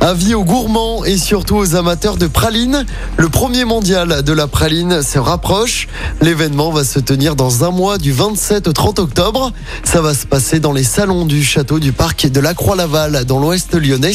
Avis aux gourmands et surtout aux amateurs de pralines. Le premier mondial de la praline se rapproche. L'événement va se tenir dans un mois du 27 au 30 octobre. Ça va se passer dans les salons du château du parc de la Croix-Laval dans l'ouest lyonnais.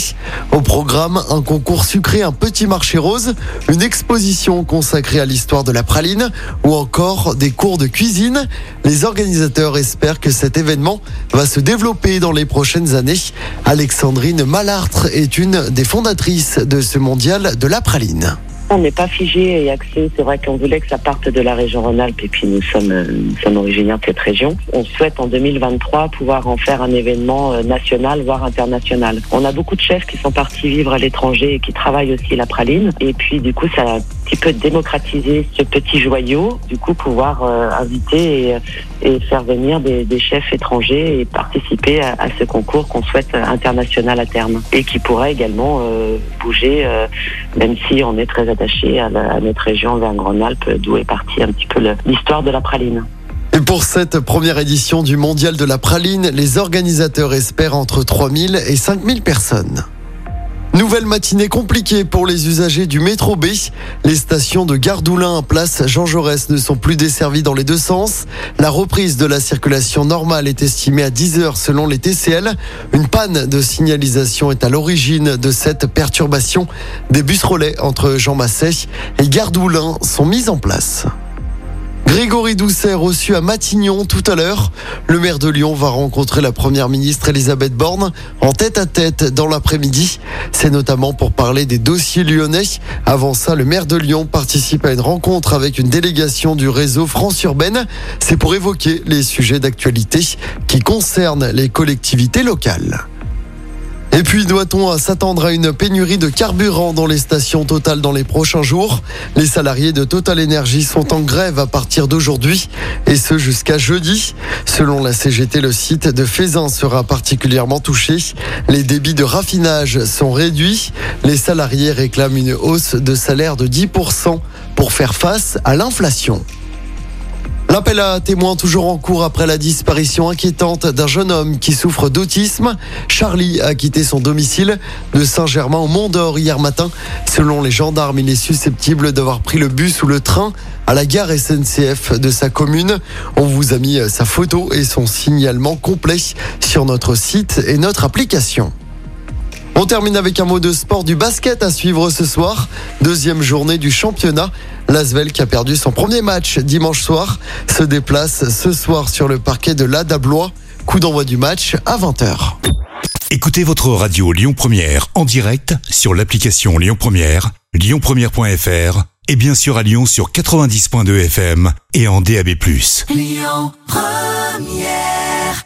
Au programme, un concours sucré, un petit marché rose, une exposition consacrée à l'histoire de la praline ou encore des cours de cuisine. Les organisateurs espèrent que cet événement va se développer dans les prochaines années. Alexandrine Malartre est une des fondatrices de ce mondial de la praline. On n'est pas figé et axé. C'est vrai qu'on voulait que ça parte de la région Rhône-Alpes et puis nous sommes, euh, nous sommes originaires de cette région. On souhaite en 2023 pouvoir en faire un événement euh, national, voire international. On a beaucoup de chefs qui sont partis vivre à l'étranger et qui travaillent aussi la praline. Et puis du coup, ça petit peu démocratisé ce petit joyau. Du coup, pouvoir euh, inviter et, et, faire venir des, chefs étrangers et participer à, ce concours qu'on souhaite international à terme et qui pourrait également euh, bouger, euh, même si on est très attaché à, notre région vers Rhône-Alpes, d'où est partie un petit peu l'histoire de la praline. Et pour cette première édition du Mondial de la praline, les organisateurs espèrent entre 3000 et 5000 personnes. Nouvelle matinée compliquée pour les usagers du métro B. Les stations de Gardoulin, place Jean Jaurès ne sont plus desservies dans les deux sens. La reprise de la circulation normale est estimée à 10 heures selon les TCL. Une panne de signalisation est à l'origine de cette perturbation. Des bus relais entre Jean Massé et Gardoulin sont mis en place. Grégory Doucet reçu à Matignon tout à l'heure. Le maire de Lyon va rencontrer la première ministre Elisabeth Borne en tête à tête dans l'après-midi. C'est notamment pour parler des dossiers lyonnais. Avant ça, le maire de Lyon participe à une rencontre avec une délégation du réseau France Urbaine. C'est pour évoquer les sujets d'actualité qui concernent les collectivités locales. Et puis, doit-on s'attendre à une pénurie de carburant dans les stations Total dans les prochains jours? Les salariés de Total Energy sont en grève à partir d'aujourd'hui et ce jusqu'à jeudi. Selon la CGT, le site de Fézin sera particulièrement touché. Les débits de raffinage sont réduits. Les salariés réclament une hausse de salaire de 10% pour faire face à l'inflation. L'appel à témoins toujours en cours après la disparition inquiétante d'un jeune homme qui souffre d'autisme. Charlie a quitté son domicile de Saint-Germain au Mont d'Or hier matin. Selon les gendarmes, il est susceptible d'avoir pris le bus ou le train à la gare SNCF de sa commune. On vous a mis sa photo et son signalement complet sur notre site et notre application. On termine avec un mot de sport du basket à suivre ce soir. Deuxième journée du championnat. L'Asvel qui a perdu son premier match dimanche soir se déplace ce soir sur le parquet de l'Adablois. Coup d'envoi du match à 20h. Écoutez votre radio Lyon Première en direct sur l'application Lyon Première, lyonpremière.fr et bien sûr à Lyon sur 90.2 FM et en DAB+. Lyon Première